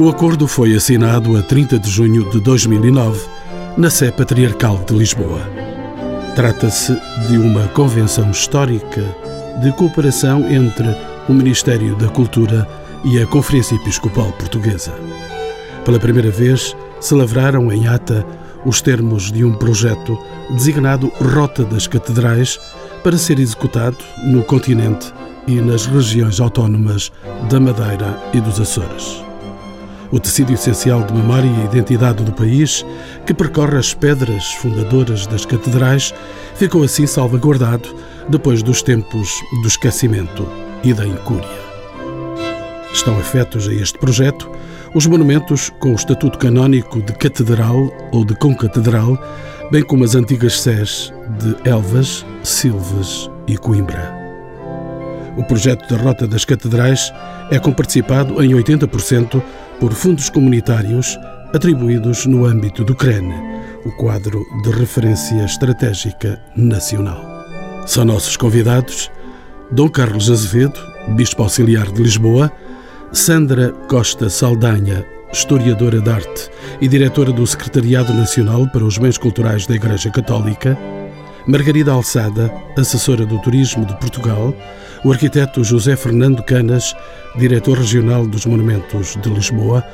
O acordo foi assinado a 30 de junho de 2009 na Sé Patriarcal de Lisboa. Trata-se de uma convenção histórica de cooperação entre o Ministério da Cultura e a Conferência Episcopal Portuguesa. Pela primeira vez, se lavraram em ata os termos de um projeto designado Rota das Catedrais para ser executado no continente e nas regiões autónomas da Madeira e dos Açores o tecido essencial de memória e identidade do país, que percorre as pedras fundadoras das catedrais, ficou assim salvaguardado depois dos tempos do esquecimento e da incúria. Estão afetos a este projeto os monumentos com o estatuto canónico de catedral ou de concatedral, bem como as antigas sés de Elvas, Silves e Coimbra. O projeto da Rota das Catedrais é comparticipado em 80% por fundos comunitários atribuídos no âmbito do CREN, o quadro de referência estratégica nacional. São nossos convidados Dom Carlos Azevedo, Bispo Auxiliar de Lisboa, Sandra Costa Saldanha, historiadora de arte e diretora do Secretariado Nacional para os Bens Culturais da Igreja Católica, Margarida Alçada, assessora do Turismo de Portugal, o arquiteto José Fernando Canas, diretor regional dos Monumentos de Lisboa,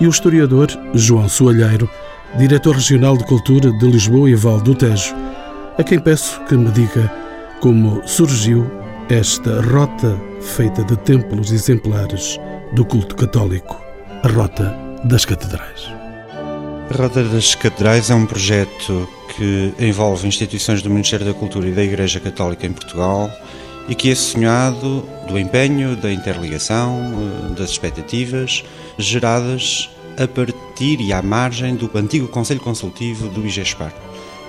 e o historiador João Soalheiro, diretor regional de Cultura de Lisboa e Val do Tejo, a quem peço que me diga como surgiu esta rota feita de templos exemplares do culto católico, a Rota das Catedrais. A Rota das Catedrais é um projeto que envolve instituições do Ministério da Cultura e da Igreja Católica em Portugal e que é sonhado do empenho, da interligação, eh, das expectativas geradas a partir e à margem do antigo Conselho Consultivo do IGESPAR,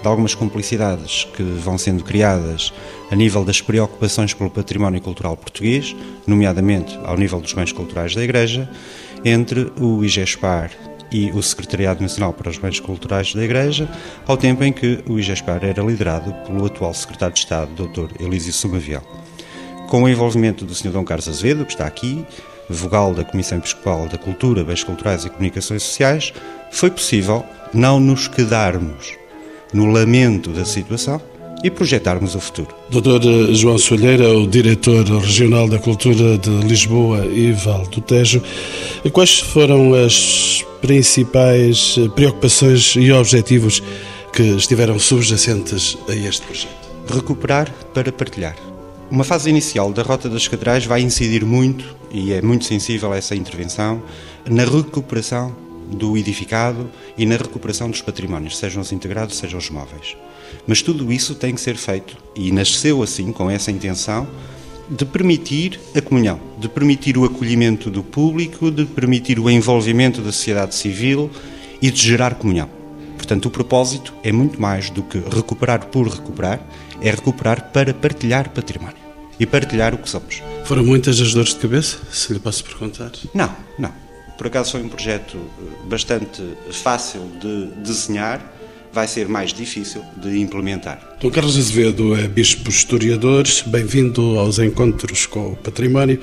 de algumas complicidades que vão sendo criadas a nível das preocupações pelo património cultural português, nomeadamente ao nível dos bens culturais da Igreja, entre o IGESPAR e o Secretariado Nacional para os Bens Culturais da Igreja, ao tempo em que o IGESPAR era liderado pelo atual Secretário de Estado, Dr. Elísio Sumaviel. Com o envolvimento do Sr. Dom Carlos Azevedo, que está aqui, vogal da Comissão Episcopal da Cultura, Bens Culturais e Comunicações Sociais, foi possível não nos quedarmos no lamento da situação e projetarmos o futuro. Dr. João Soalheira, o diretor regional da Cultura de Lisboa e Val do Tejo, quais foram as principais preocupações e objetivos que estiveram subjacentes a este projeto? Recuperar para partilhar. Uma fase inicial da Rota das Catedrais vai incidir muito, e é muito sensível a essa intervenção, na recuperação do edificado e na recuperação dos patrimónios, sejam os integrados, sejam os móveis. Mas tudo isso tem que ser feito, e nasceu assim, com essa intenção, de permitir a comunhão, de permitir o acolhimento do público, de permitir o envolvimento da sociedade civil e de gerar comunhão. Portanto, o propósito é muito mais do que recuperar por recuperar, é recuperar para partilhar património e partilhar o que somos. Foram muitas as dores de cabeça, se lhe posso perguntar? Não, não. Por acaso foi um projeto eh, bastante fácil de desenhar, vai ser mais difícil de implementar. Dom Carlos Azevedo é bispo historiador, bem-vindo aos encontros com o património.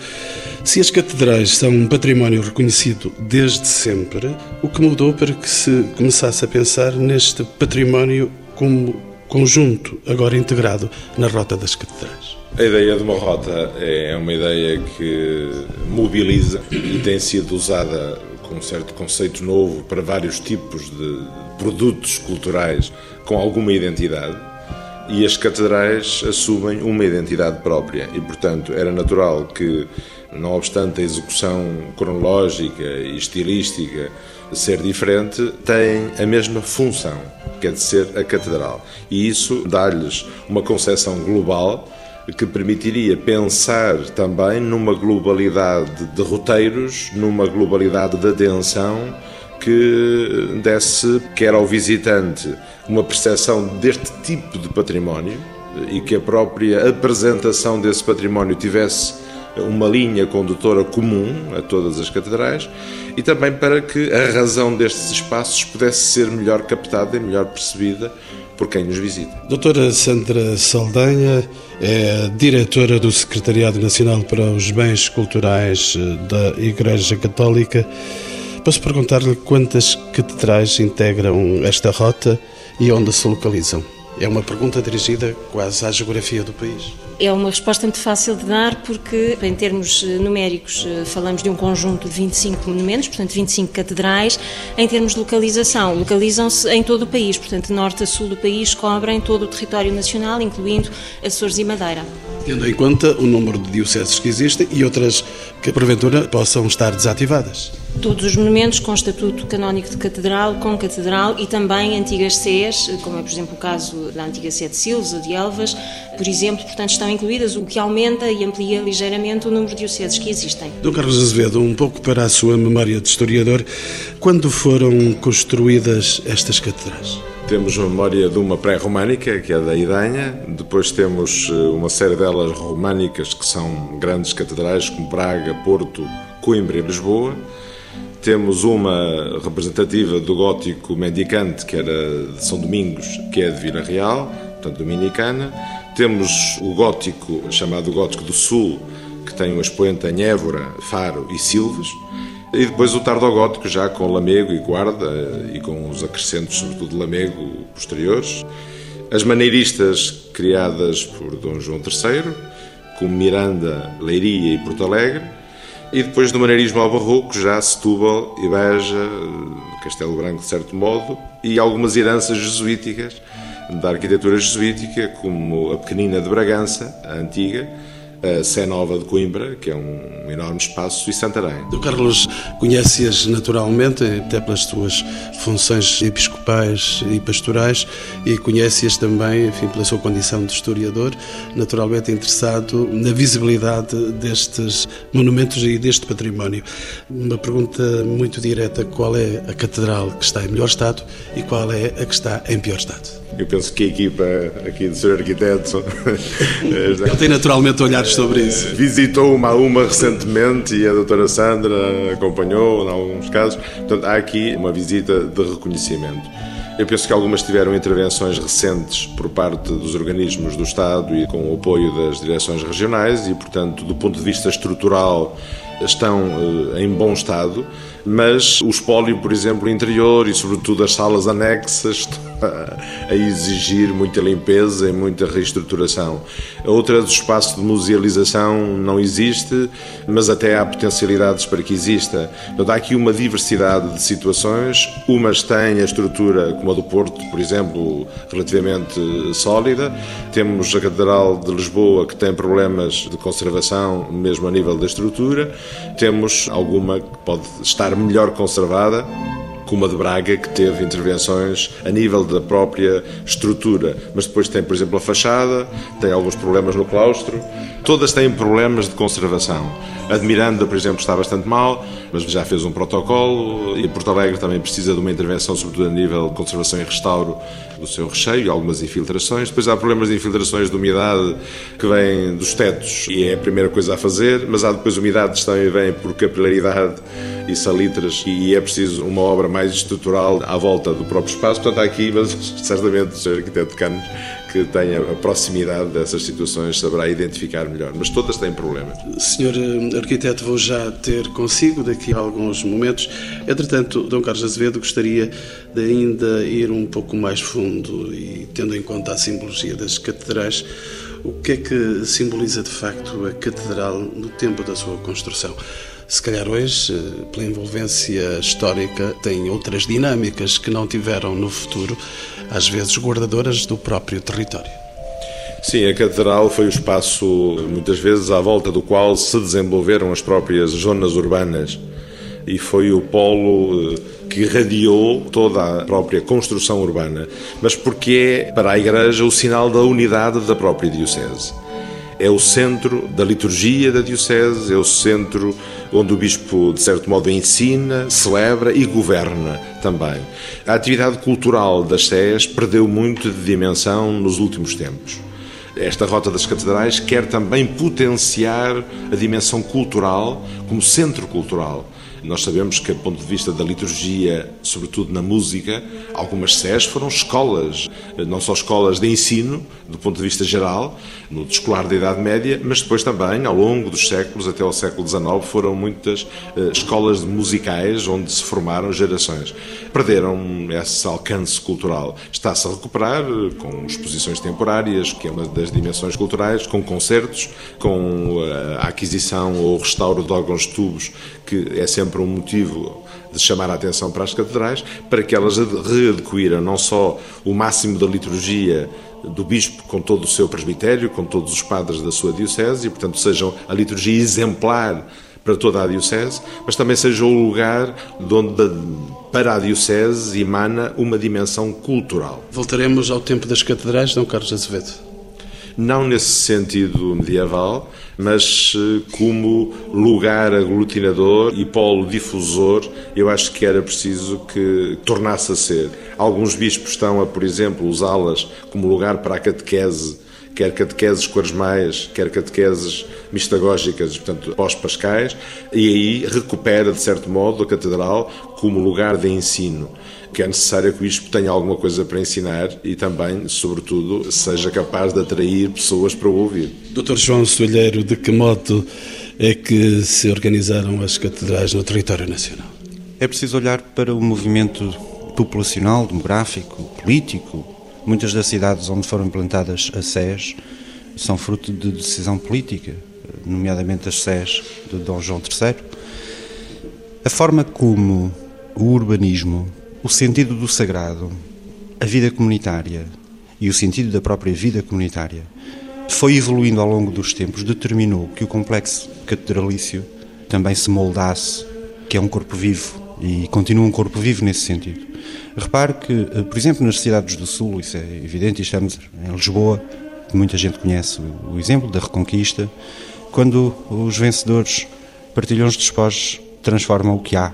Se as catedrais são um património reconhecido desde sempre, o que mudou para que se começasse a pensar neste património como conjunto, agora integrado na Rota das Catedrais. A ideia de uma rota é uma ideia que mobiliza e tem sido usada com um certo conceito novo para vários tipos de produtos culturais com alguma identidade e as catedrais assumem uma identidade própria e, portanto, era natural que, não obstante a execução cronológica e estilística ser diferente, têm a mesma função que é de ser a catedral. E isso dá-lhes uma concepção global que permitiria pensar também numa globalidade de roteiros, numa globalidade de atenção que desse quer ao visitante uma percepção deste tipo de património e que a própria apresentação desse património tivesse uma linha condutora comum a todas as catedrais e também para que a razão destes espaços pudesse ser melhor captada e melhor percebida por quem nos visita. Doutora Sandra Saldanha é diretora do Secretariado Nacional para os Bens Culturais eh, da Igreja Católica. Posso perguntar-lhe quantas catedrais integram esta rota e onde se localizam? É uma pergunta dirigida quase à geografia do país. É uma resposta muito fácil de dar porque, em termos eh, numéricos, eh, falamos de um conjunto de 25 monumentos, portanto 25 catedrais. Em termos de localização, localizam-se em todo o país, portanto, norte a sul do país, cobrem todo o território nacional, incluindo Açores e Madeira. Tendo em conta o número de dioceses que existem e outras que, porventura, possam estar desativadas todos os monumentos com estatuto canónico de catedral, com catedral e também antigas sés, como é, por exemplo, o caso da antiga sé de Silves ou de Elvas, por exemplo, portanto, estão incluídas, o que aumenta e amplia ligeiramente o número de dioceses que existem. Dom Carlos Azevedo, um pouco para a sua memória de historiador, quando foram construídas estas catedrais? Temos a memória de uma pré-românica, que é da Idanha, depois temos eh, uma série delas românicas, que são grandes catedrais, como Braga, Porto, Coimbra e Lisboa. Temos uma representativa do gótico mendicante, que era de São Domingos, que é de Vila Real, portanto dominicana. Temos o gótico, chamado Gótico do Sul, que tem um expoente em Évora, Faro e Silves. E depois o tardogótico, já com Lamego e Guarda, e com os acrescentos, sobretudo de Lamego, posteriores. As maneiristas criadas por Dom João III, como Miranda, Leiria e Porto Alegre e depois do maneirismo ao barroco, já Setúbal e Beja, Castelo Branco de certo modo, e algumas heranças jesuíticas da arquitetura jesuítica, como a Pequenina de Bragança, a antiga, a Sé Nova de Coimbra, que é um enorme espaço, e Santarém. O Carlos conhece-as naturalmente, até pelas suas funções episcopais e pastorais, e conhece-as também, enfim, pela sua condição de historiador, naturalmente interessado na visibilidade destes monumentos e deste património. Uma pergunta muito direta: qual é a catedral que está em melhor estado e qual é a que está em pior estado? Eu penso que a equipa aqui do Sr. Arquiteto. Ele tem naturalmente olhares sobre isso. Visitou uma a uma recentemente e a doutora Sandra acompanhou em alguns casos. Portanto, há aqui uma visita de reconhecimento. Eu penso que algumas tiveram intervenções recentes por parte dos organismos do Estado e com o apoio das direções regionais e, portanto, do ponto de vista estrutural, estão eh, em bom estado, mas o espólio, por exemplo, interior e, sobretudo, as salas anexas a exigir muita limpeza e muita reestruturação. Outra do espaço de musealização não existe, mas até há potencialidades para que exista. Portanto, há aqui uma diversidade de situações. Umas têm a estrutura, como a do Porto, por exemplo, relativamente sólida. Temos a Catedral de Lisboa, que tem problemas de conservação, mesmo a nível da estrutura. Temos alguma que pode estar melhor conservada como a de Braga, que teve intervenções a nível da própria estrutura, mas depois tem, por exemplo, a fachada, tem alguns problemas no claustro, todas têm problemas de conservação. A de Miranda, por exemplo, está bastante mal, mas já fez um protocolo, e Porto Alegre também precisa de uma intervenção, sobretudo a nível de conservação e restauro do seu recheio, algumas infiltrações. Depois há problemas de infiltrações de umidade que vêm dos tetos, e é a primeira coisa a fazer, mas há depois umidades que também vêm por capilaridade e salitras, e é preciso uma obra mais estrutural à volta do próprio espaço. Portanto, há aqui, mas certamente o Sr. Arquiteto Canos que tenha a proximidade dessas situações saberá identificar melhor, mas todas têm problemas. Senhor eh, Arquiteto, vou já ter consigo daqui a alguns momentos. Entretanto, Dom Carlos Azevedo gostaria de ainda ir um pouco mais fundo e, tendo em conta a simbologia das catedrais, o que é que simboliza de facto a catedral no tempo da sua construção? se calhar hoje, pela envolvência histórica, tem outras dinâmicas que não tiveram no futuro, às vezes guardadoras do próprio território. Sim, a Catedral foi o espaço, muitas vezes, à volta do qual se desenvolveram as próprias zonas urbanas. E foi o polo eh, que irradiou toda a própria construção urbana, mas porque é, para a Igreja, o sinal da unidade da própria Diocese é o centro da liturgia da Diocese, é o centro onde o Bispo, de certo modo, ensina, celebra e governa também. A atividade cultural das Sés perdeu muito de dimensão nos últimos tempos. Esta Rota das Catedrais quer também potenciar a dimensão cultural como centro cultural Nós sabemos que, do ponto de vista da liturgia, sobretudo na música, algumas SES foram escolas, não só escolas de ensino, do ponto de vista geral, no escolar da Idade Média, mas depois também, ao longo dos séculos, até ao século XIX, foram muitas uh, escolas musicais onde se formaram gerações. Perderam esse alcance cultural. Está-se a recuperar eh, com exposições temporárias, que é uma das dimensões culturais, com concertos, com uh, a aquisição ou restauro de órgãos tubos, que é sempre um motivo de chamar a atenção para as catedrais, para que elas readquiram não só o máximo da liturgia do bispo com todo o seu presbitério, com todos os padres da sua diocese e, portanto, sejam a liturgia exemplar para toda a diocese, mas também seja o lugar de onde para a diocese emana uma dimensão cultural. Voltaremos ao tempo das catedrais, Dom Carlos Azevedo não nesse sentido medieval, mas eh, como lugar aglutinador e polo difusor, eu acho que era preciso que tornasse a ser. Alguns bispos estão a, por exemplo, usá-las como lugar para a catequese quer catequeses quaresmais, quer catequeses mistagógicas, portanto, pós-pascais, e aí recupera, de certo modo, a catedral como lugar de ensino que é necessário que o bispo tenha alguma coisa para ensinar e também, sobretudo, seja capaz de atrair pessoas para o ouvir. Dr. João Soalheiro, de que modo é que se organizaram as catedrais no território nacional? É preciso olhar para o movimento populacional, demográfico, político. Muitas das cidades onde foram implantadas as SES são fruto de decisão política, nomeadamente as SES de Dom João III. A forma como o urbanismo o sentido do sagrado, a vida comunitária e o sentido da própria vida comunitária foi evoluindo ao longo dos tempos, determinou que o complexo catedralício também se moldasse, que é um corpo vivo e continua um corpo vivo nesse sentido. Repare que, eh, por exemplo, nas cidades do Sul, isso é evidente, e estamos em Lisboa, que muita gente conhece o exemplo da Reconquista, quando os vencedores partilham os despojos, transformam o que há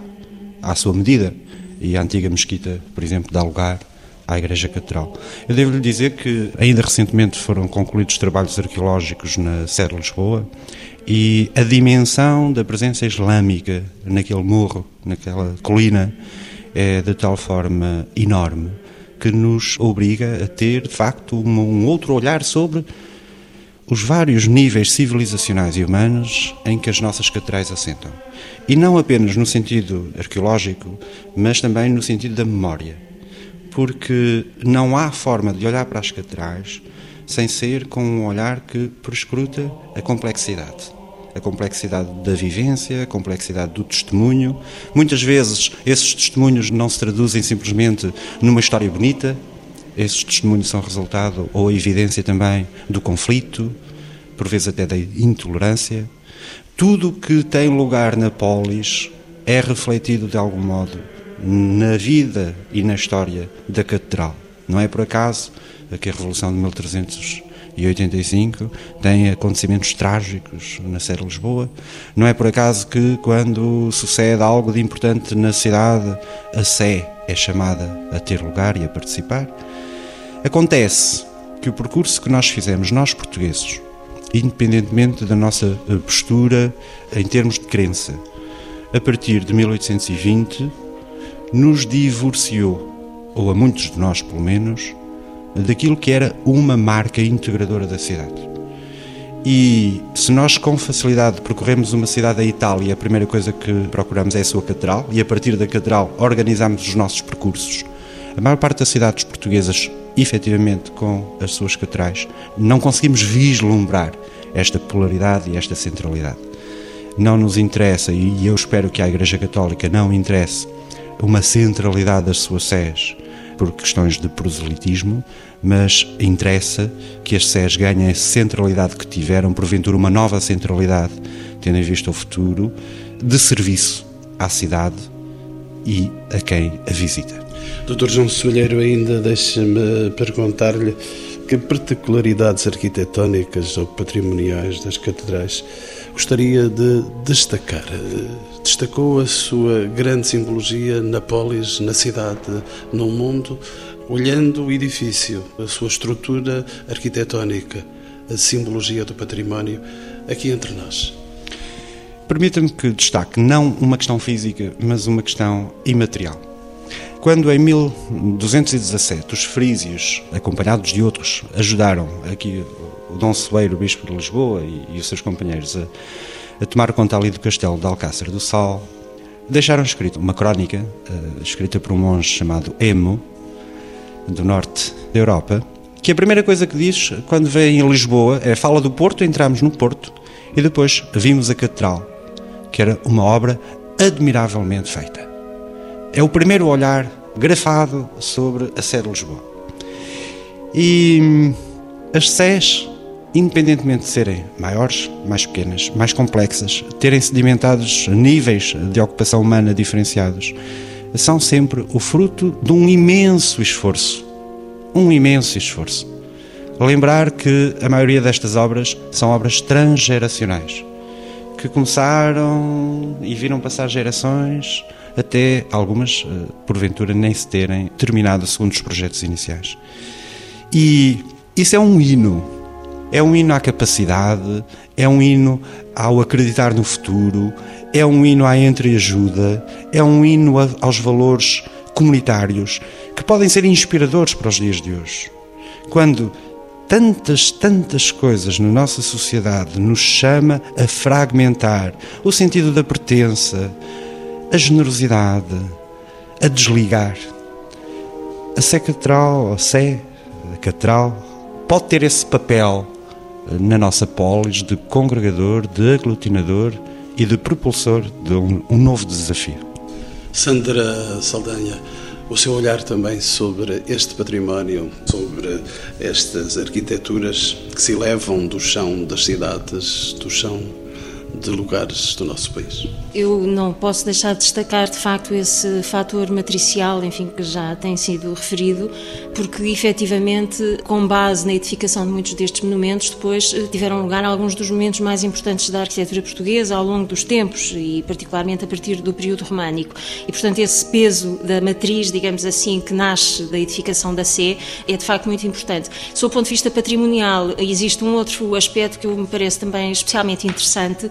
à sua medida e a antiga mesquita, por exemplo, dá lugar à Igreja Catedral. Eu devo-lhe dizer que ainda recentemente foram concluídos trabalhos arqueológicos na Serra de Lisboa e a dimensão da presença islâmica naquele morro, naquela colina, é de tal forma enorme que nos obriga a ter, de facto, um outro olhar sobre os vários níveis civilizacionais e humanos em que as nossas catedrais assentam. E não apenas no sentido arqueológico, mas também no sentido da memória. Porque não há forma de olhar para as catedrais sem ser com um olhar que prescruta a complexidade. A complexidade da vivência, a complexidade do testemunho. Muitas vezes esses testemunhos não se traduzem simplesmente numa história bonita, esses testemunhos são resultado ou a evidência também do conflito, por vezes até da intolerância. Tudo que tem lugar na polis é refletido de algum modo na vida e na história da catedral. Não é por acaso que a Revolução de 1385 tem acontecimentos trágicos na Serra de Lisboa. Não é por acaso que, quando sucede algo de importante na cidade, a Sé é chamada a ter lugar e a participar. Acontece que o percurso que nós fizemos, nós portugueses, independentemente da nossa eh, postura em termos de crença, a partir de 1820, nos divorciou, ou a muitos de nós pelo menos, daquilo que era uma marca integradora da cidade. E se nós com facilidade percorremos uma cidade da Itália, a primeira coisa que procuramos é a sua catedral, e a partir da catedral organizamos os nossos percursos. A maior parte das cidades portuguesas efetivamente com as suas catedrais, não conseguimos vislumbrar esta polaridade e esta centralidade. Não nos interessa, e eu espero que à Igreja Católica não interesse, uma centralidade das suas sés por questões de proselitismo, mas interessa que as sés ganhem a centralidade que tiveram, porventura uma nova centralidade, tendo em vista o futuro, de serviço à cidade e a quem a visita. Doutor João Soalheiro, ainda deixa-me perguntar-lhe que particularidades arquitetónicas ou patrimoniais das catedrais gostaria de destacar? Destacou a sua grande simbologia na polis, na cidade, no mundo, olhando o edifício, a sua estrutura arquitetónica, a simbologia do património, aqui entre nós. Permita-me que destaque não uma questão física, mas uma questão imaterial. Quando em 1217 os frísios, acompanhados de outros, ajudaram aqui o Dom Celeiro, o Bispo de Lisboa e, e os seus companheiros a, a, tomar conta ali do castelo de Alcácer do Sal, deixaram escrito uma crónica, uh, escrita por um monge chamado Emo, do norte da Europa, que a primeira coisa que diz quando vem em Lisboa é fala do Porto, entramos no Porto e depois vimos a Catedral, que era uma obra admiravelmente feita. É o primeiro olhar grafado sobre a Sé de Lisboa. E hum, as Sés, independentemente de serem maiores, mais pequenas, mais complexas, terem sedimentados níveis de ocupação humana diferenciados, são sempre o fruto de um imenso esforço. Um imenso esforço. Lembrar que a maioria destas obras são obras transgeracionais que começaram e viram passar gerações, até algumas, eh, porventura, nem se terem terminado segundo os projetos iniciais. E isso é um hino. É um hino à capacidade, é um hino ao acreditar no futuro, é um hino à entreajuda, é um hino aos valores comunitários que podem ser inspiradores para os dias de hoje. Quando tantas, tantas coisas na nossa sociedade nos chama a fragmentar o sentido da pertença, a generosidade, a desligar. A Sé Catedral, a Sé, a Catedral, pode ter esse papel na nossa polis de congregador, de aglutinador e de propulsor de um, um novo desafio. Sandra Saldanha, o seu olhar também sobre este património, sobre estas arquiteturas que se elevam do chão das cidades, do chão de lugares do nosso país. Eu não posso deixar de destacar, de facto, esse fator matricial, enfim, que já tem sido referido, porque efetivamente, com base na edificação de muitos destes monumentos, depois eh, tiveram lugar alguns dos momentos mais importantes da arquitetura portuguesa ao longo dos tempos e, particularmente, a partir do período românico. E, portanto, esse peso da matriz, digamos assim, que nasce da edificação da Sé, é de facto muito importante. Sob o ponto de vista patrimonial, existe um outro aspecto que me parece também especialmente interessante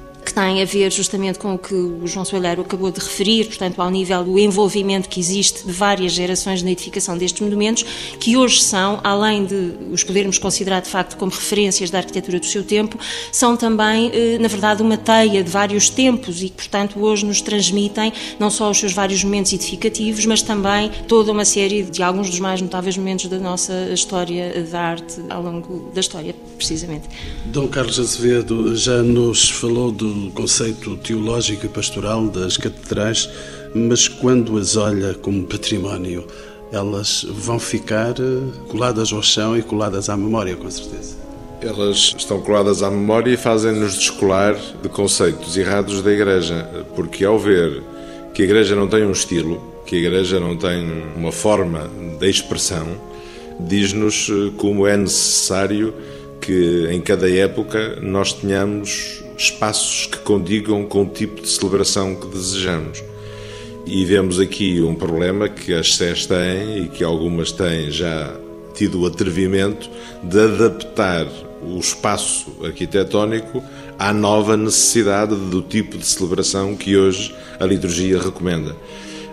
que tem a ver justamente com o que o João Soalheiro acabou de referir, portanto, ao nível do envolvimento que existe de várias gerações na edificação destes monumentos, que hoje são, além de os podermos considerar de facto como referências da arquitetura do seu tempo, são também, eh, na verdade, uma teia de vários tempos e que, portanto, hoje nos transmitem não só os seus vários momentos edificativos, mas também toda uma série de alguns dos mais notáveis momentos da nossa história da arte ao longo da história, precisamente. Dom Carlos Azevedo já nos falou do conceito teológico e pastoral das catedrais, mas quando as olha como património, elas vão ficar eh, coladas ao chão e coladas à memória, com certeza. Elas estão coladas à memória e fazem-nos descolar de conceitos errados da Igreja, porque ao ver que a Igreja não tem um estilo, que a Igreja não tem uma forma de expressão, diz-nos eh, como é necessário que em cada época nós tenhamos espaços que condigam com o tipo de celebração que desejamos. E vemos aqui um problema que as SES têm e que algumas têm já tido o atrevimento de adaptar o espaço arquitetónico à nova necessidade do tipo de celebração que hoje a liturgia recomenda.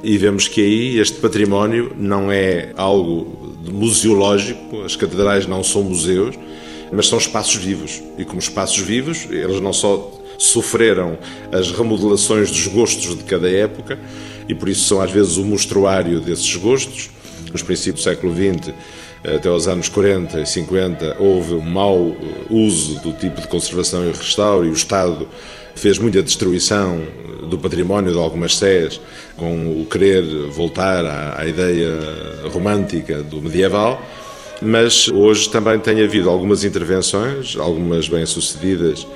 E vemos que aí este património não é algo museológico, as catedrais não são museus, mas são espaços vivos. E como espaços vivos, eles não só sofreram as remodelações dos gostos de cada época, e por isso são às vezes o mostruário desses gostos. Nos princípios do século XX, até os anos 40 e 50, houve um mau uso do tipo de conservação e restauro, e o Estado fez muita destruição do património de algumas sés, com o querer voltar à, à ideia romântica do medieval mas hoje também tem havido algumas intervenções, algumas bem-sucedidas,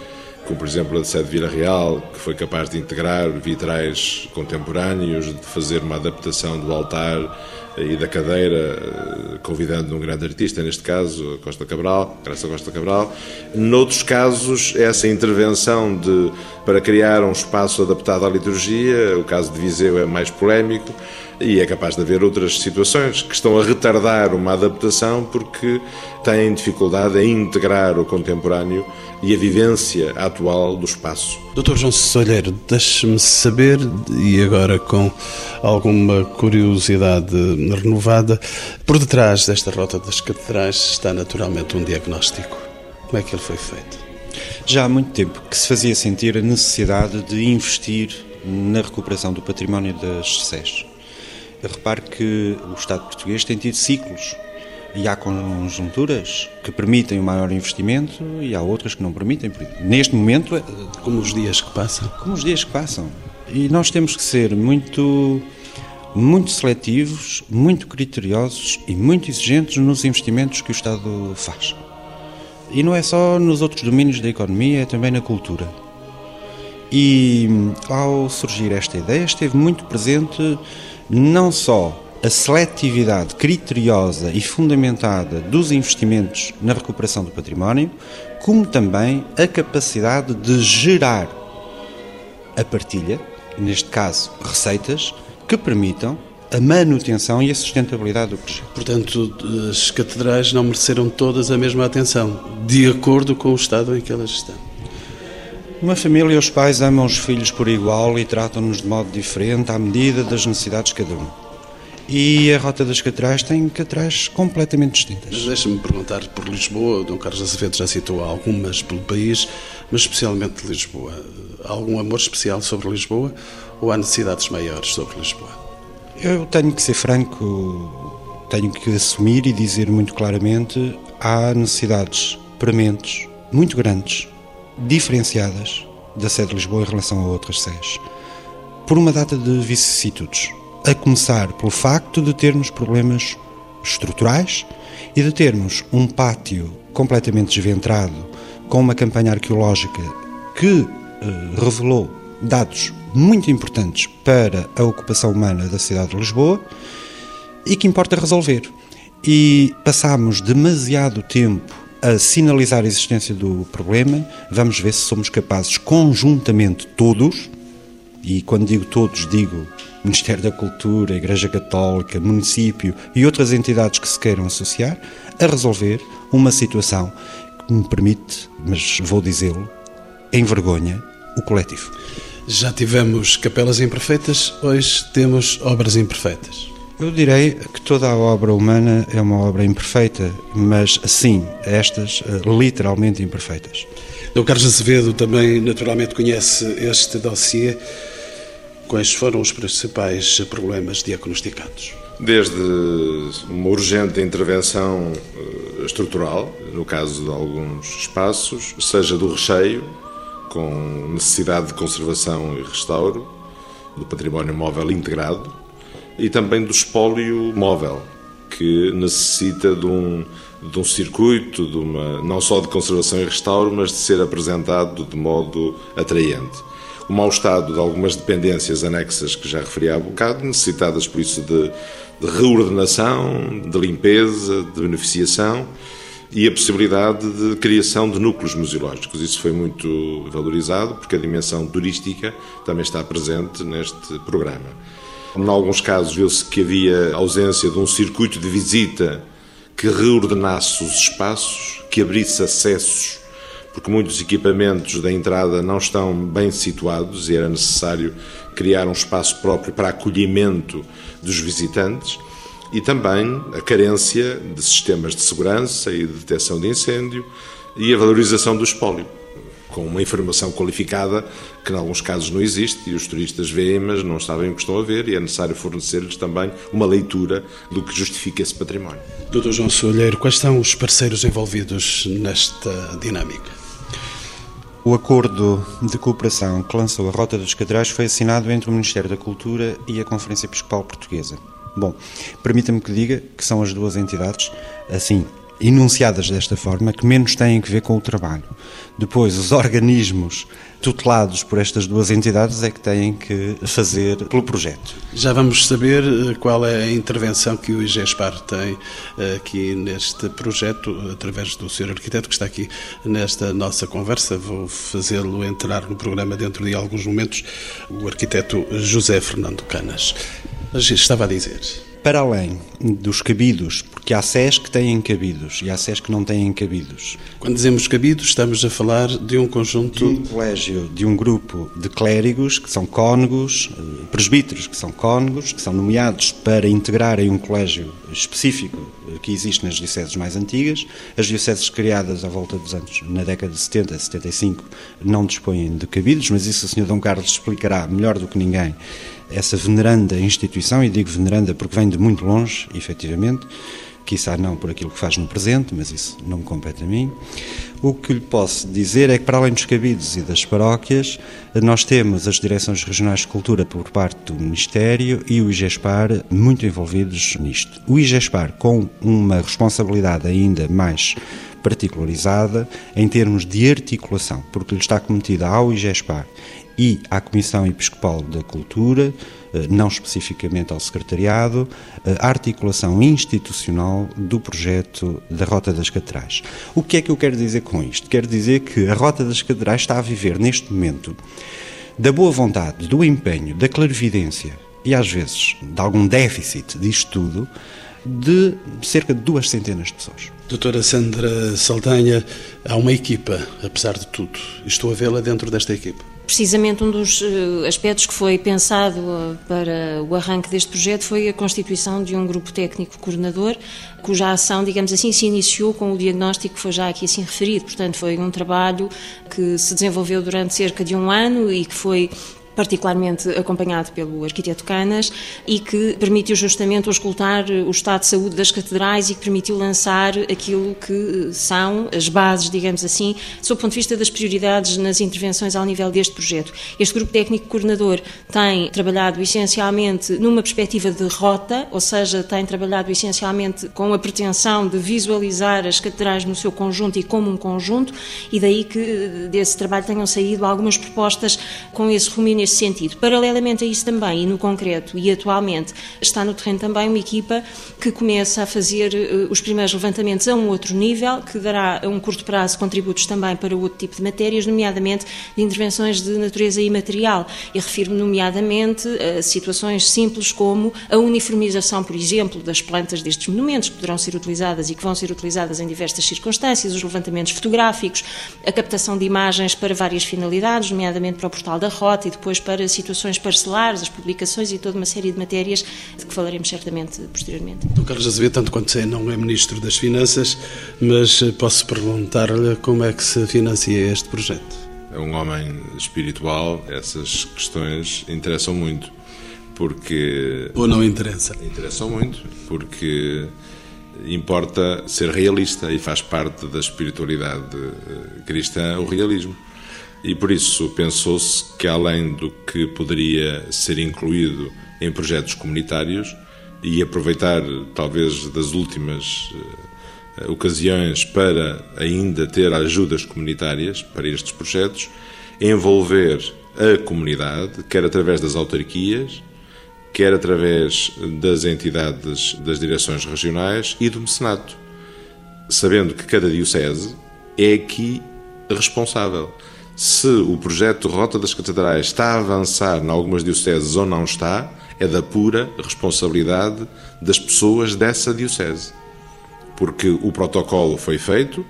como por exemplo a de sede Vila Real, que foi capaz de integrar vitrais contemporâneos, de fazer uma adaptação do altar e da cadeira, convidando um grande artista, neste caso Costa Cabral, Graça Costa Cabral. Noutros casos, essa intervenção de, para criar um espaço adaptado à liturgia, o caso de Viseu é mais polémico, e é capaz de haver outras situações que estão a retardar uma adaptação porque têm dificuldade em integrar o contemporâneo e a vivência atual do espaço. Dr. João Solheiro, deixe-me saber, e agora com alguma curiosidade renovada, por detrás desta rota das catedrais está naturalmente um diagnóstico. Como é que ele foi feito? Já há muito tempo que se fazia sentir a necessidade de investir na recuperação do património das SES. Repare que o Estado português tem tido ciclos e há conjunturas que permitem um maior investimento e há outras que não permitem. Neste momento, é como os dias que passam. Como os dias que passam. E nós temos que ser muito muito seletivos, muito criteriosos e muito exigentes nos investimentos que o Estado faz. E não é só nos outros domínios da economia, é também na cultura. E ao surgir esta ideia, esteve muito presente não só a seletividade criteriosa e fundamentada dos investimentos na recuperação do património, como também a capacidade de gerar a partilha, neste caso receitas, que permitam a manutenção e a sustentabilidade do projeto. Portanto, as catedrais não mereceram todas a mesma atenção, de acordo com o estado em que elas estão. Uma família, os pais amam os filhos por igual e tratam-nos de modo diferente à medida das necessidades de cada um. E a Rota das Catedrais tem catedrais completamente distintas. Deixa-me perguntar por Lisboa, o Dom Carlos Azevedo já citou algumas pelo país, mas especialmente Lisboa. Há algum amor especial sobre Lisboa ou há necessidades maiores sobre Lisboa? Eu tenho que ser franco, tenho que assumir e dizer muito claramente: há necessidades prementes, muito grandes, diferenciadas da sede de Lisboa em relação a outras sedes, por uma data de vicissitudes. A começar pelo facto de termos problemas estruturais e de termos um pátio completamente desventrado, com uma campanha arqueológica que eh, revelou dados muito importantes para a ocupação humana da cidade de Lisboa e que importa resolver. E passámos demasiado tempo a sinalizar a existência do problema, vamos ver se somos capazes conjuntamente todos, e quando digo todos, digo Ministério da Cultura, Igreja Católica, município e outras entidades que se queiram associar, a resolver uma situação que me permite, mas vou dizê-lo, envergonha o coletivo. Já tivemos capelas imperfeitas, hoje temos obras imperfeitas. Eu direi que toda a obra humana é uma obra imperfeita, mas sim, estas eh, literalmente imperfeitas. O Carlos Azevedo também naturalmente conhece este dossiê. Quais foram os principais problemas diagnosticados? Desde uma urgente intervenção eh, estrutural, no caso de alguns espaços, seja do recheio, com necessidade de conservação e restauro, do património móvel integrado, e também do espólio móvel, que necessita de um, de um circuito, de uma, não só de conservação e restauro, mas de ser apresentado de modo atraente. O mau estado de algumas dependências anexas que já referi há bocado, necessitadas por isso de, de reordenação, de limpeza, de beneficiação e a possibilidade de criação de núcleos museológicos. Isso foi muito valorizado porque a dimensão turística também está presente neste programa. Em alguns casos viu-se que havia ausência de um circuito de visita que reordenasse os espaços, que abrisse acessos, porque muitos equipamentos da entrada não estão bem situados e era necessário criar um espaço próprio para acolhimento dos visitantes e também a carência de sistemas de segurança e de detecção de incêndio e a valorização do espólio com uma informação qualificada que, em alguns casos, não existe e os turistas veem, mas não sabem o que estão a ver e é necessário fornecer-lhes também uma leitura do que justifica esse património. Doutor João Solheiro, quais são os parceiros envolvidos nesta dinâmica? O acordo de cooperação que lançou a Rota dos Catedrais foi assinado entre o Ministério da Cultura e a Conferência Episcopal Portuguesa. Bom, permita-me que diga que são as duas entidades, assim, enunciadas desta forma, que menos têm que ver com o trabalho. Depois, os organismos tutelados por estas duas entidades é que têm que fazer pelo projeto. Já vamos saber eh, qual é a intervenção que o IGESPAR tem eh, aqui neste projeto, através do Sr. Arquiteto que está aqui nesta nossa conversa. Vou fazê-lo entrar no programa dentro de alguns momentos, o arquiteto José Fernando Canas. Estava a dizer para além dos cabidos, porque há SES que têm cabidos e há SES que não têm cabidos. Quando dizemos cabidos, estamos a falar de um conjunto. De um colégio, de um grupo de clérigos, que são cônegos, eh, presbíteros, que são cônegos, que são nomeados para integrarem um colégio específico eh, que existe nas dioceses mais antigas. As dioceses criadas à volta dos anos, na década de 70, 75, não dispõem de cabidos, mas isso o Sr. Dom Carlos explicará melhor do que ninguém essa veneranda instituição, e digo veneranda porque vem de muito longe, efetivamente, quiçá não por aquilo que faz no presente, mas isso não me compete a mim. O que lhe posso dizer é que, para além dos cabidos e das paróquias, nós temos as direções regionais de cultura por parte do Ministério e o IGESPAR muito envolvidos nisto. O IGESPAR com uma responsabilidade ainda mais particularizada em termos de articulação, porque lhe está cometida ao IGESPAR e à Comissão Episcopal da Cultura, eh, não especificamente ao Secretariado, eh, a articulação institucional do projeto da Rota das Catedrais. O que é que eu quero dizer com isto? Quero dizer que a Rota das Catedrais está a viver neste momento da boa vontade, do empenho, da clarividência e às vezes de algum déficit disto tudo, de cerca de duas centenas de pessoas. Doutora Sandra Saldanha, há uma equipa, apesar de tudo. Estou a vê-la dentro desta equipa. Precisamente um dos eh, aspectos que foi pensado eh, para o arranque deste projeto foi a constituição de um grupo técnico coordenador, cuja ação, digamos assim, se iniciou com o diagnóstico que foi já aqui assim referido. Portanto, foi um trabalho que se desenvolveu durante cerca de um ano e que foi particularmente acompanhado pelo arquiteto Canas e que permitiu justamente escutar o estado de saúde das catedrais e que permitiu lançar aquilo que são as bases, digamos assim, sob o ponto de vista das prioridades nas intervenções ao nível deste projeto. Este grupo técnico coordenador tem trabalhado essencialmente numa perspectiva de rota, ou seja, tem trabalhado essencialmente com a pretensão de visualizar as catedrais no seu conjunto e como um conjunto, e daí que desse trabalho tenham saído algumas propostas com esse rumínio neste sentido. Paralelamente a isso também, e no concreto e atualmente, está no terreno também uma equipa que começa a fazer uh, os primeiros levantamentos a um outro nível, que dará a um curto prazo contributos também para outro tipo de matérias, nomeadamente de intervenções de natureza imaterial. E refiro-me nomeadamente a situações simples como a uniformização, por exemplo, das plantas destes monumentos, que poderão ser utilizadas e que vão ser utilizadas em diversas circunstâncias, os levantamentos fotográficos, a captação de imagens para várias finalidades, nomeadamente para o portal da Rota e depois depois para situações parcelares, as publicações e toda uma série de matérias de que falaremos certamente posteriormente. O Carlos Azevedo, tanto quanto sei, não é Ministro das Finanças, mas eh, posso perguntar-lhe como é que se financia este projeto? É um homem espiritual, essas questões interessam muito, porque... Ou não interessa? Interessam muito, porque importa ser realista e faz parte da espiritualidade eh, cristã o realismo. E por isso pensou-se que, além do que poderia ser incluído em projetos comunitários, e aproveitar talvez das últimas uh, ocasiões para ainda ter ajudas comunitárias para estes projetos, envolver a comunidade, quer através das autarquias, quer através das entidades das direções regionais e do mecenato, sabendo que cada diocese é aqui responsável se o projeto Rota das Catedrais está a avançar em algumas dioceses ou não está, é da pura responsabilidade das pessoas dessa diocese. Porque o protocolo foi feito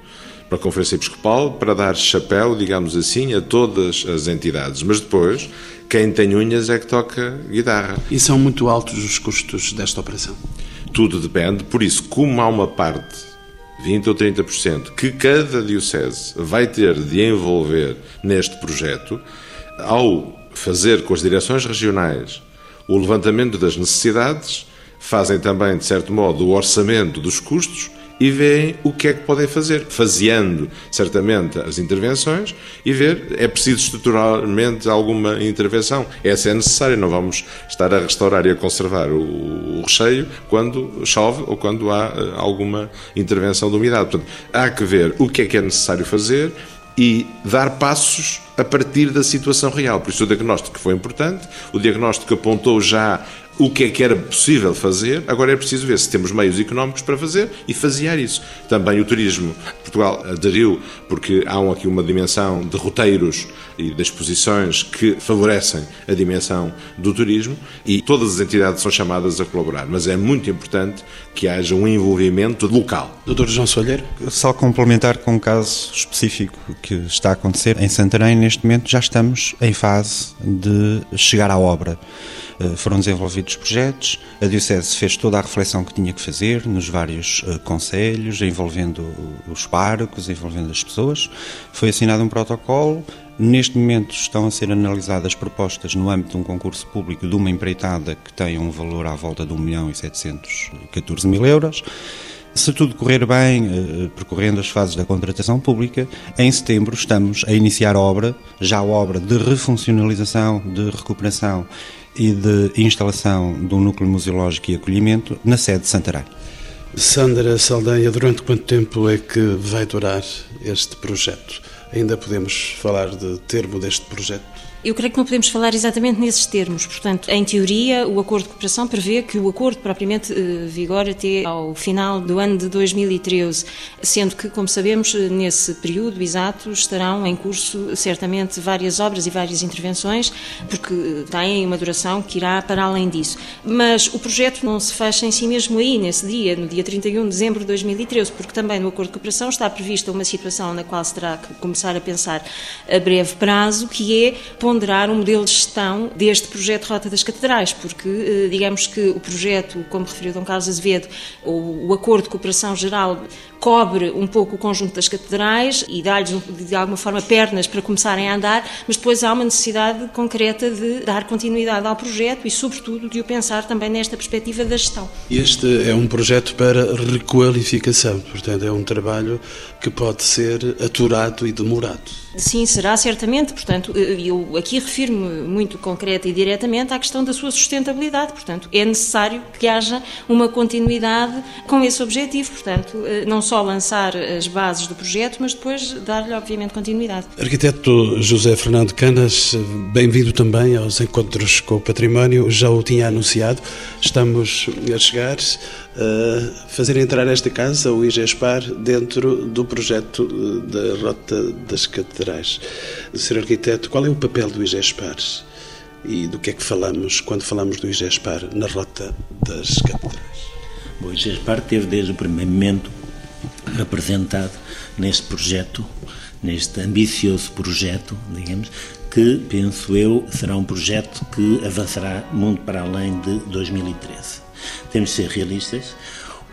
para a Conferência Episcopal para dar chapéu, digamos assim, a todas as entidades. Mas depois, quem tem unhas é que toca guitarra. E são muito altos os custos desta operação? Tudo depende, por isso, como há uma parte 20 ou 30% que cada diocese vai ter de envolver neste projeto, ao fazer com as direções regionais o levantamento das necessidades, fazem também, de certo modo, o orçamento dos custos e veem o que é que podem fazer, faseando certamente as intervenções e ver é preciso estruturalmente alguma intervenção. Essa é necessária, não vamos estar a restaurar e a conservar o, o recheio quando chove ou quando há eh, alguma intervenção de umidade. Portanto, há que ver o que é que é necessário fazer e dar passos a partir da situação real. Por isso o diagnóstico foi importante, o diagnóstico apontou já o que é que era possível fazer, agora é preciso ver se temos meios económicos para fazer e fasear isso. Também o turismo. Portugal aderiu porque há aqui uma dimensão de roteiros e de exposições que favorecem a dimensão do turismo e todas as entidades são chamadas a colaborar, mas é muito importante que haja um envolvimento local. Doutor João Solheiro? Só complementar com um caso específico que está a acontecer. Em Santarém, neste momento, já estamos em fase de chegar à obra. Eh, foram desenvolvidos projetos, a Diocese fez toda a reflexão que tinha que fazer nos vários uh, conselhos, envolvendo os parcos, envolvendo as pessoas. Foi assinado um protocolo. Neste momento estão a ser analisadas propostas no âmbito de um concurso público de uma empreitada que tem um valor à volta de 1 milhão e 714 mil euros. Se tudo correr bem, eh, percorrendo as fases da contratação pública, em setembro estamos a iniciar obra, já obra de refuncionalização, de recuperação e de instalação um núcleo museológico e acolhimento na sede de Santarém. Sandra Saldanha, durante quanto tempo é que vai durar este projeto? Ainda podemos falar de termo deste projeto? Eu creio que não podemos falar exatamente nesses termos. Portanto, em teoria, o acordo de cooperação prevê que o acordo propriamente eh, vigore até ao final do ano de 2013, sendo que, como sabemos, nesse período exato estarão em curso certamente várias obras e várias intervenções, porque eh, têm uma duração que irá para além disso. Mas o projeto não se fecha em si mesmo aí, nesse dia, no dia 31 de dezembro de 2013, porque também no acordo de cooperação está prevista uma situação na qual se terá que começar a pensar a breve prazo, que é ponderar um modelo de gestão deste projeto Rota das Catedrais, porque eh, digamos que o projeto, como referiu Dom Carlos Azevedo, o, acordo de cooperação geral cobre um pouco o conjunto das catedrais e dá-lhes de alguma forma pernas para começarem a andar, mas depois há uma necessidade concreta de dar continuidade ao projeto e, sobretudo, de o pensar também nesta perspectiva da gestão. Este é um projeto para requalificação, portanto, é um trabalho que pode ser aturado e demorado. Sim, será certamente. Portanto, eu aqui refiro-me muito concreta e diretamente à questão da sua sustentabilidade. Portanto, é necessário que haja uma continuidade com esse objetivo. Portanto, não só lançar as bases do projeto, mas depois dar-lhe, obviamente, continuidade. Arquiteto José Fernando Canas, bem-vindo também aos Encontros com o Património. Já o tinha anunciado. Estamos a chegar fazer entrar esta casa, o IGESPAR, dentro do projeto da Rota das Catedrais. Ser arquiteto, qual é o papel do IGESPAR? E do que é que falamos quando falamos do IGESPAR na Rota das Catedrais? Bom, o IGESPAR teve desde o primeiro momento representado neste projeto, neste ambicioso projeto, digamos, que, penso eu, será um projeto que avançará muito para além de 2013. Temos de ser realistas,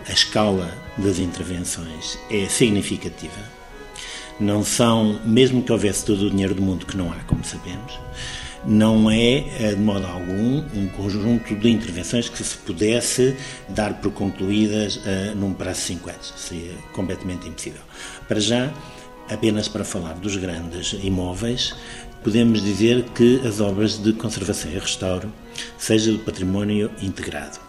a escala das intervenções é significativa. Não são, mesmo que houvesse todo o dinheiro do mundo, que não há, como sabemos, não é, eh, de modo algum, um conjunto de intervenções que se pudesse dar por concluídas uh, num prazo de 5 anos. Seria completamente impossível. Para já, apenas para falar dos grandes imóveis, podemos dizer que as obras de conservação e restauro, seja do património integrado,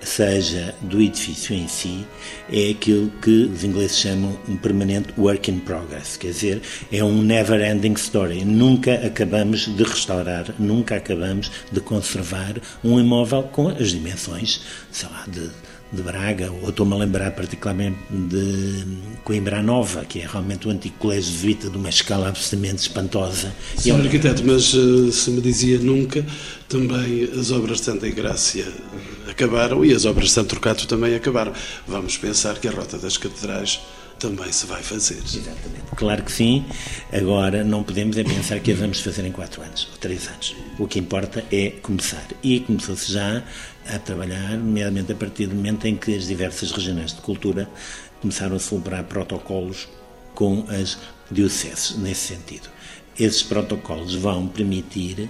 seja do edifício em si, é aquilo que os ingleses chamam um permanente work in progress, quer dizer, é um never ending story. Nunca acabamos de restaurar, nunca acabamos de conservar um imóvel com as dimensões, sei lá, de de Braga, ou estou-me a lembrar particularmente de Coimbra Nova, que é realmente o antigo colégio de Vita de uma escala absolutamente espantosa. Senhor arquiteto, mas eh, se me dizia nunca, também as obras de Santa Igrácia acabaram e as obras de Santo Trocato também acabaram. Vamos pensar que a Rota das Catedrais também se vai fazer. Exatamente. Claro que sim. Agora, não podemos é pensar que a vamos fazer em 4 anos ou 3 anos. O que importa é começar. E começou-se já a trabalhar, nomeadamente a partir do momento em que as diversas regiões de cultura começaram a celebrar protocolos com as dioceses, nesse sentido. Esses protocolos vão permitir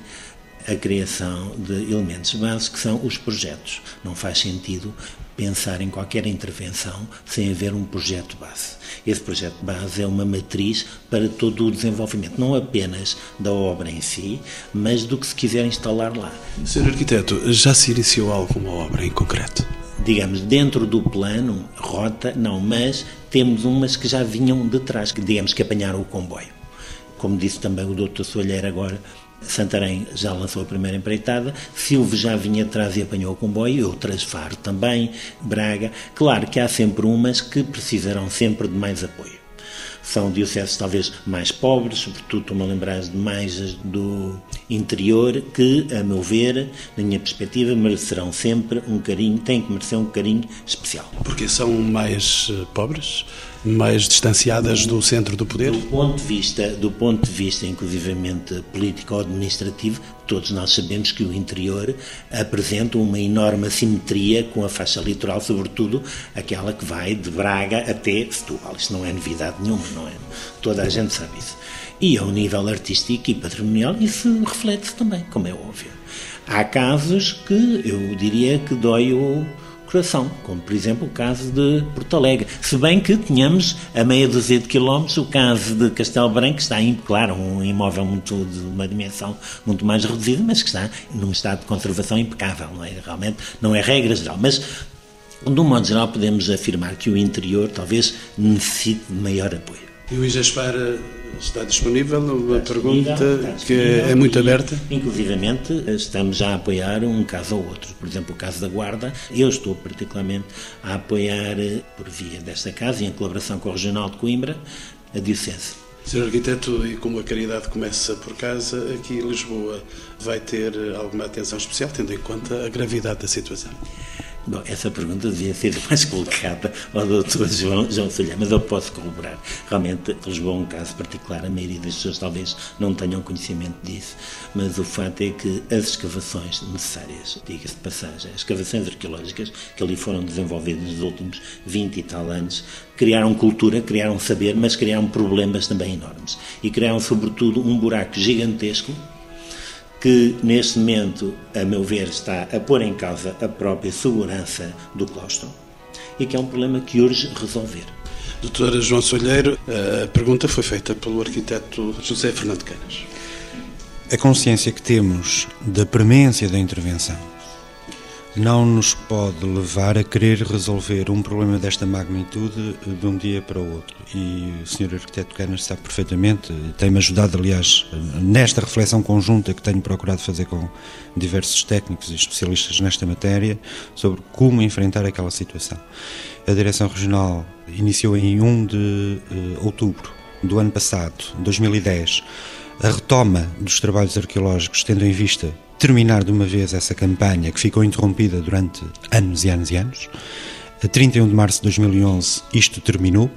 a criação de elementos básicos que são os projetos. Não faz sentido pensar em qualquer intervenção sem haver um projeto base. Esse projeto base é uma matriz para todo o desenvolvimento, não apenas da obra em si, mas do que se quiser instalar lá. Sr. Arquiteto, já se iniciou alguma obra em concreto? Digamos, dentro do plano, rota, não, mas temos umas que já vinham de trás, que digamos que apanharam o comboio. Como disse também o Dr. Soalheiro agora, Santarém já lançou a primeira empreitada, Silva já vinha atrás e apanhou o comboio, outras Faro também, Braga. Claro que há sempre umas que precisarão sempre de mais apoio são dioceses talvez mais pobres, sobretudo estou-me a lembrar de mais do interior, que, a meu ver, na minha perspectiva, merecerão sempre um carinho, têm que merecer um carinho especial. Porque são mais eh, pobres? Mais distanciadas do centro do poder? Do ponto de vista, do ponto de vista inclusivamente político ou administrativo, todos nós sabemos que o interior apresenta uma enorme assimetria com a faixa litoral, sobretudo aquela que vai de Braga até Setúbal. Isto não é novidade nenhuma, não é? Toda a gente sabe isso. E ao nível artístico e patrimonial isso reflete-se também, como é óbvio. Há casos que eu diria que dói o coração, como por exemplo o caso de Porto Alegre. Se bem que tínhamos a meia dúzia de quilómetros o caso de Castelo Branco, está, claro, um imóvel muito, de uma dimensão muito mais reduzida, mas que está num estado de conservação impecável, não é? Realmente não é regra geral. Mas de um modo geral, podemos afirmar que o interior talvez necessite de maior apoio. E o IGESPAR está disponível? Uma está pergunta que é muito aberta. Inclusivamente, estamos a apoiar um caso ou outro. Por exemplo, o caso da Guarda, eu estou particularmente a apoiar, por via desta casa, em colaboração com o Regional de Coimbra, a Diocese. Sr. Arquiteto, e como a caridade começa por casa, aqui em Lisboa vai ter alguma atenção especial, tendo em conta a gravidade da situação? Bom, essa pergunta devia ser mais colocada ao Dr. João, João Solha, mas eu posso corroborar. Realmente, Lisboa é um caso particular, a maioria das pessoas talvez não tenham conhecimento disso, mas o fato é que as escavações necessárias, diga-se de passagem, as escavações arqueológicas que ali foram desenvolvidas nos últimos 20 e tal anos, criaram cultura, criaram saber, mas criaram problemas também enormes. E criaram, sobretudo, um buraco gigantesco que neste momento, a meu ver, está a pôr em causa a própria segurança do claustro e que é um problema que urge resolver. Doutora João Solheiro, a pergunta foi feita pelo arquiteto José Fernando Canas. A consciência que temos da premência da intervenção não nos pode levar a querer resolver um problema desta magnitude de um dia para o outro. E o Sr. Arquiteto Canas sabe perfeitamente, tem-me ajudado, aliás, nesta reflexão conjunta que tenho procurado fazer com diversos técnicos e especialistas nesta matéria, sobre como enfrentar aquela situação. A Direção Regional iniciou em 1 de outubro do ano passado, 2010, a retoma dos trabalhos arqueológicos, tendo em vista terminar de uma vez essa campanha que ficou interrompida durante anos e anos e anos. A 31 de março de 2011 isto terminou.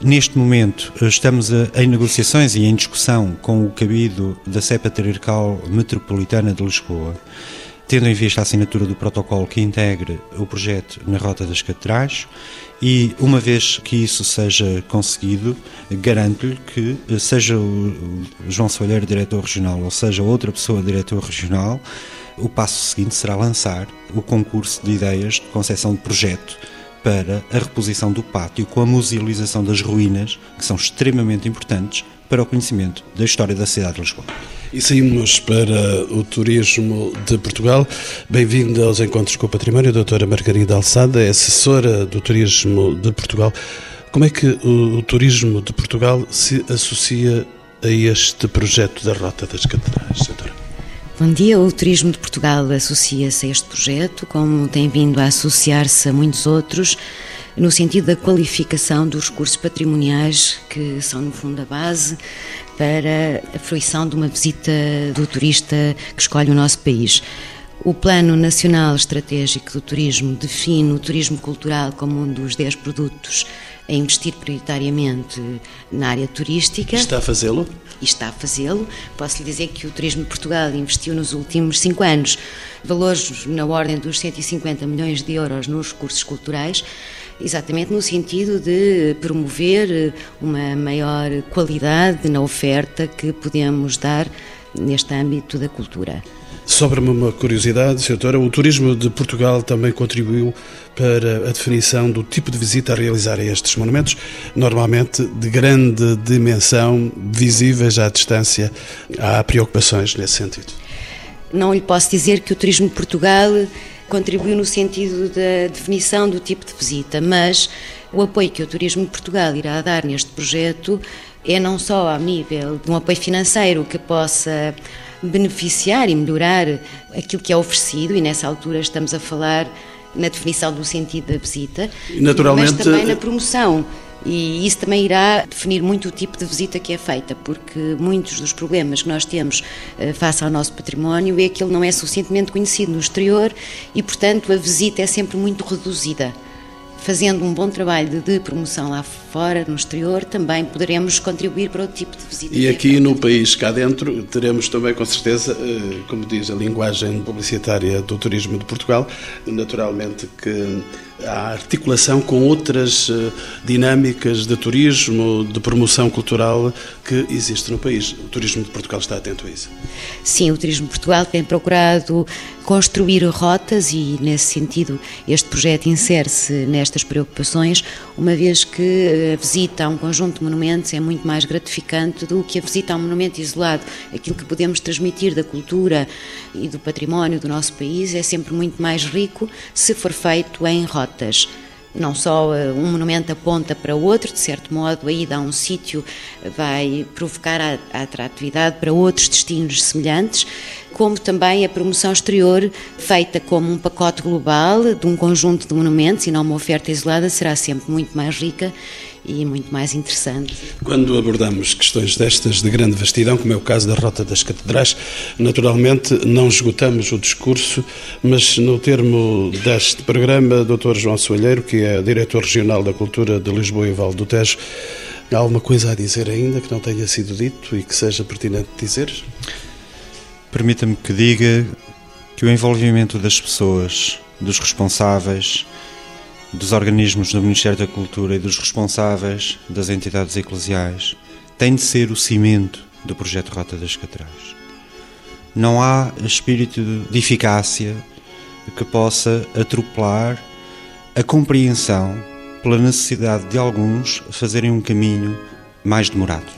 Neste momento estamos em negociações e em discussão com o cabido da Sé Patriarcal Metropolitana de Lisboa, tendo em vista a assinatura do protocolo que integre o projeto na Rota das Catedrais e uma vez que isso seja conseguido, garanto-lhe que, eh, seja o João Soalheiro, diretor regional, ou seja outra pessoa, diretor regional, o passo seguinte será lançar o concurso de ideias de concepção de projeto para a reposição do pátio com a musealização das ruínas, que são extremamente importantes para o conhecimento da história da cidade de Lisboa. E saímos para o turismo de Portugal. Bem-vinda aos Encontros com o Património, doutora Margarida Alçada, é assessora do turismo de Portugal. Como é que o, o turismo de Portugal se associa a este projeto da Rota das Catedrais? Bom dia, o Turismo de Portugal associa-se a este projeto, como tem vindo a associar-se a muitos outros, no sentido da qualificação dos recursos patrimoniais, que são, no fundo, a base para a fruição de uma visita do turista que escolhe o nosso país. O Plano Nacional Estratégico do Turismo define o turismo cultural como um dos 10 produtos a investir prioritariamente na área turística. Está a fazê-lo? Está a fazê-lo. Posso lhe dizer que o Turismo de Portugal investiu nos últimos cinco anos valores na ordem dos 150 milhões de euros nos recursos culturais exatamente no sentido de promover uma maior qualidade na oferta que podemos dar neste âmbito da cultura. Sobre-me uma curiosidade, doutora, o turismo de Portugal também contribuiu para a definição do tipo de visita a realizar a estes monumentos, normalmente de grande dimensão, visíveis à distância. Há preocupações nesse sentido? Não lhe posso dizer que o turismo de Portugal contribuiu no sentido da definição do tipo de visita, mas o apoio que o Turismo de Portugal irá dar neste projeto é não só a nível de um apoio financeiro que possa beneficiar e melhorar aquilo que é oferecido, e nessa altura estamos a falar na definição do sentido da visita, Naturalmente, mas também na promoção. E isso também irá definir muito o tipo de visita que é feita, porque muitos dos problemas que nós temos eh, face ao nosso património é que ele não é suficientemente conhecido no exterior e, portanto, a visita é sempre muito reduzida fazendo um bom trabalho de promoção lá fora, no exterior, também poderemos contribuir para outro tipo de visita. E aqui no país, cá dentro, teremos também, com certeza, eh, como diz a linguagem publicitária do turismo de Portugal, naturalmente que há articulação com outras eh, dinâmicas de turismo, de promoção cultural que existe no país. O turismo de Portugal está atento a isso. Sim, o turismo de Portugal tem procurado construir rotas e, nesse sentido, este projeto insere-se nestas preocupações, uma vez que a visita a um conjunto de monumentos é muito mais gratificante do que a visita a um monumento isolado. Aquilo que podemos transmitir da cultura e do património do nosso país é sempre muito mais rico se for feito em rotas não só eh, um monumento aponta para outro, de certo modo, a ida a um sítio vai provocar a, a atratividade para outros destinos semelhantes, como também a promoção exterior, feita como um pacote global de um conjunto de monumentos e não uma oferta isolada, será sempre muito mais rica e muito mais interessante. Quando abordamos questões destas de grande vastidão, como é o caso da Rota das Catedrais, naturalmente não esgotamos o discurso, mas no termo deste programa, Dr. João Soalheiro, que é diretor regional da Cultura de Lisboa e Val do Tejo, há alguma coisa a dizer ainda que não tenha sido dito e que seja pertinente dizer? Permita-me que diga que o envolvimento das pessoas, dos responsáveis, dos organismos do Ministério da Cultura e dos responsáveis das entidades eclesiais tem de ser o cimento do projeto Rota das Catedrais. Não há espírito de eficácia que possa atropelar a compreensão pela necessidade de alguns fazerem um caminho mais demorado.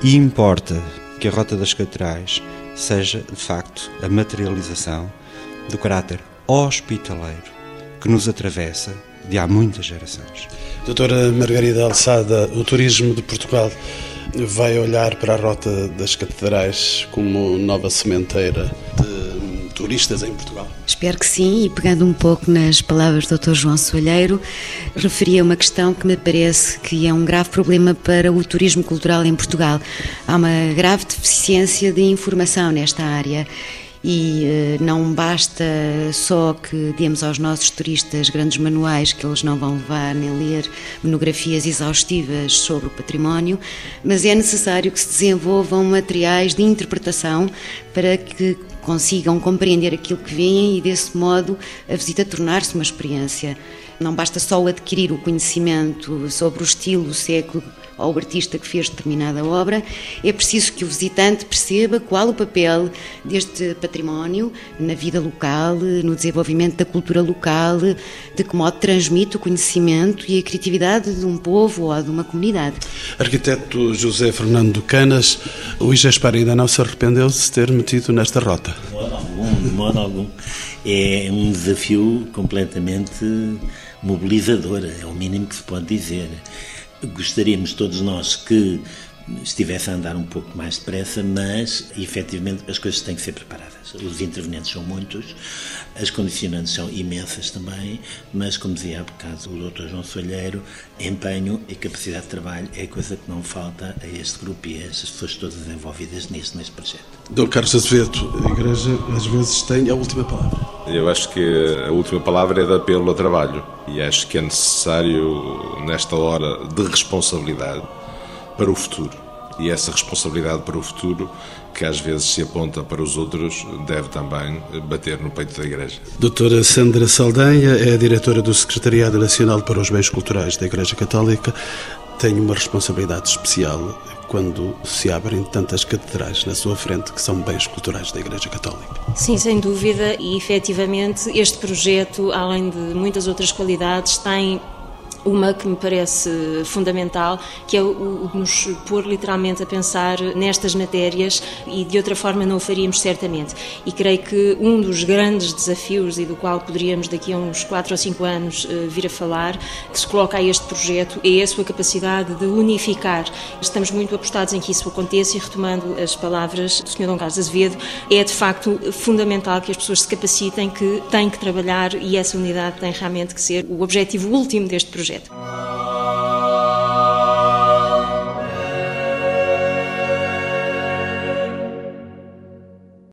E importa que a Rota das Catedrais seja, de facto, a materialização do caráter hospitaleiro que nos atravessa de há muitas gerações. Doutora Margarida Alçada, o turismo de Portugal vai olhar para a Rota das Catedrais como nova sementeira de turistas em Portugal? Espero que sim, e pegando um pouco nas palavras do Dr. João Soalheiro, referia uma questão que me parece que é um grave problema para o turismo cultural em Portugal. Há uma grave deficiência de informação nesta área e uh, não basta só que demos aos nossos turistas grandes manuais que eles não vão levar nem ler monografias exaustivas sobre o património, mas é necessário que se desenvolvam materiais de interpretação para que consigam compreender aquilo que veem e desse modo a visita tornar-se uma experiência. Não basta só adquirir o conhecimento sobre o estilo, o século ao artista que fez determinada obra, é preciso que o visitante perceba qual o papel deste património na vida local, no desenvolvimento da cultura local, de que modo transmite o conhecimento e a criatividade de um povo ou de uma comunidade. Arquiteto José Fernando Canas, o IGESPAR ainda não se arrependeu de se ter metido nesta rota? De modo algum, de modo algum. É um desafio completamente mobilizador, é o mínimo que se pode dizer gostaríamos todos nós que estivesse a andar um pouco mais depressa, mas efetivamente as coisas têm que ser preparadas. Os intervenientes são muitos, as condicionantes são imensas também, mas como dizia há bocado o Dr. João Soalheiro, empenho e capacidade de trabalho é a coisa que não falta a este grupo e a estas pessoas todas envolvidas nisto, neste projeto. Dr. Carlos Azevedo, a Igreja às vezes tem a última palavra. Eu acho que a última palavra é de apelo ao trabalho e acho que é necessário, nesta hora de responsabilidade, para o futuro. E essa responsabilidade para o futuro, que às vezes se aponta para os outros, deve também bater no peito da Igreja. Doutora Sandra Saldanha é a diretora do Secretariado Nacional para os Bens Culturais da Igreja Católica. Tem uma responsabilidade especial quando se abrem tantas catedrais na sua frente que são bens culturais da Igreja Católica. Sim, sem dúvida, e efetivamente este projeto, além de muitas outras qualidades, tem uma que me parece fundamental, que é o de nos pôr literalmente a pensar nestas matérias e de outra forma não o faríamos certamente. E creio que um dos grandes desafios e do qual poderíamos daqui a uns 4 ou 5 anos eh, vir a falar, que se coloca a este projeto, é a sua capacidade de unificar. Estamos muito apostados em que isso aconteça e retomando as palavras do Sr. Dom Carlos Azevedo, é de facto fundamental que as pessoas se capacitem que têm que trabalhar e essa unidade tem realmente que ser o objetivo último deste projeto.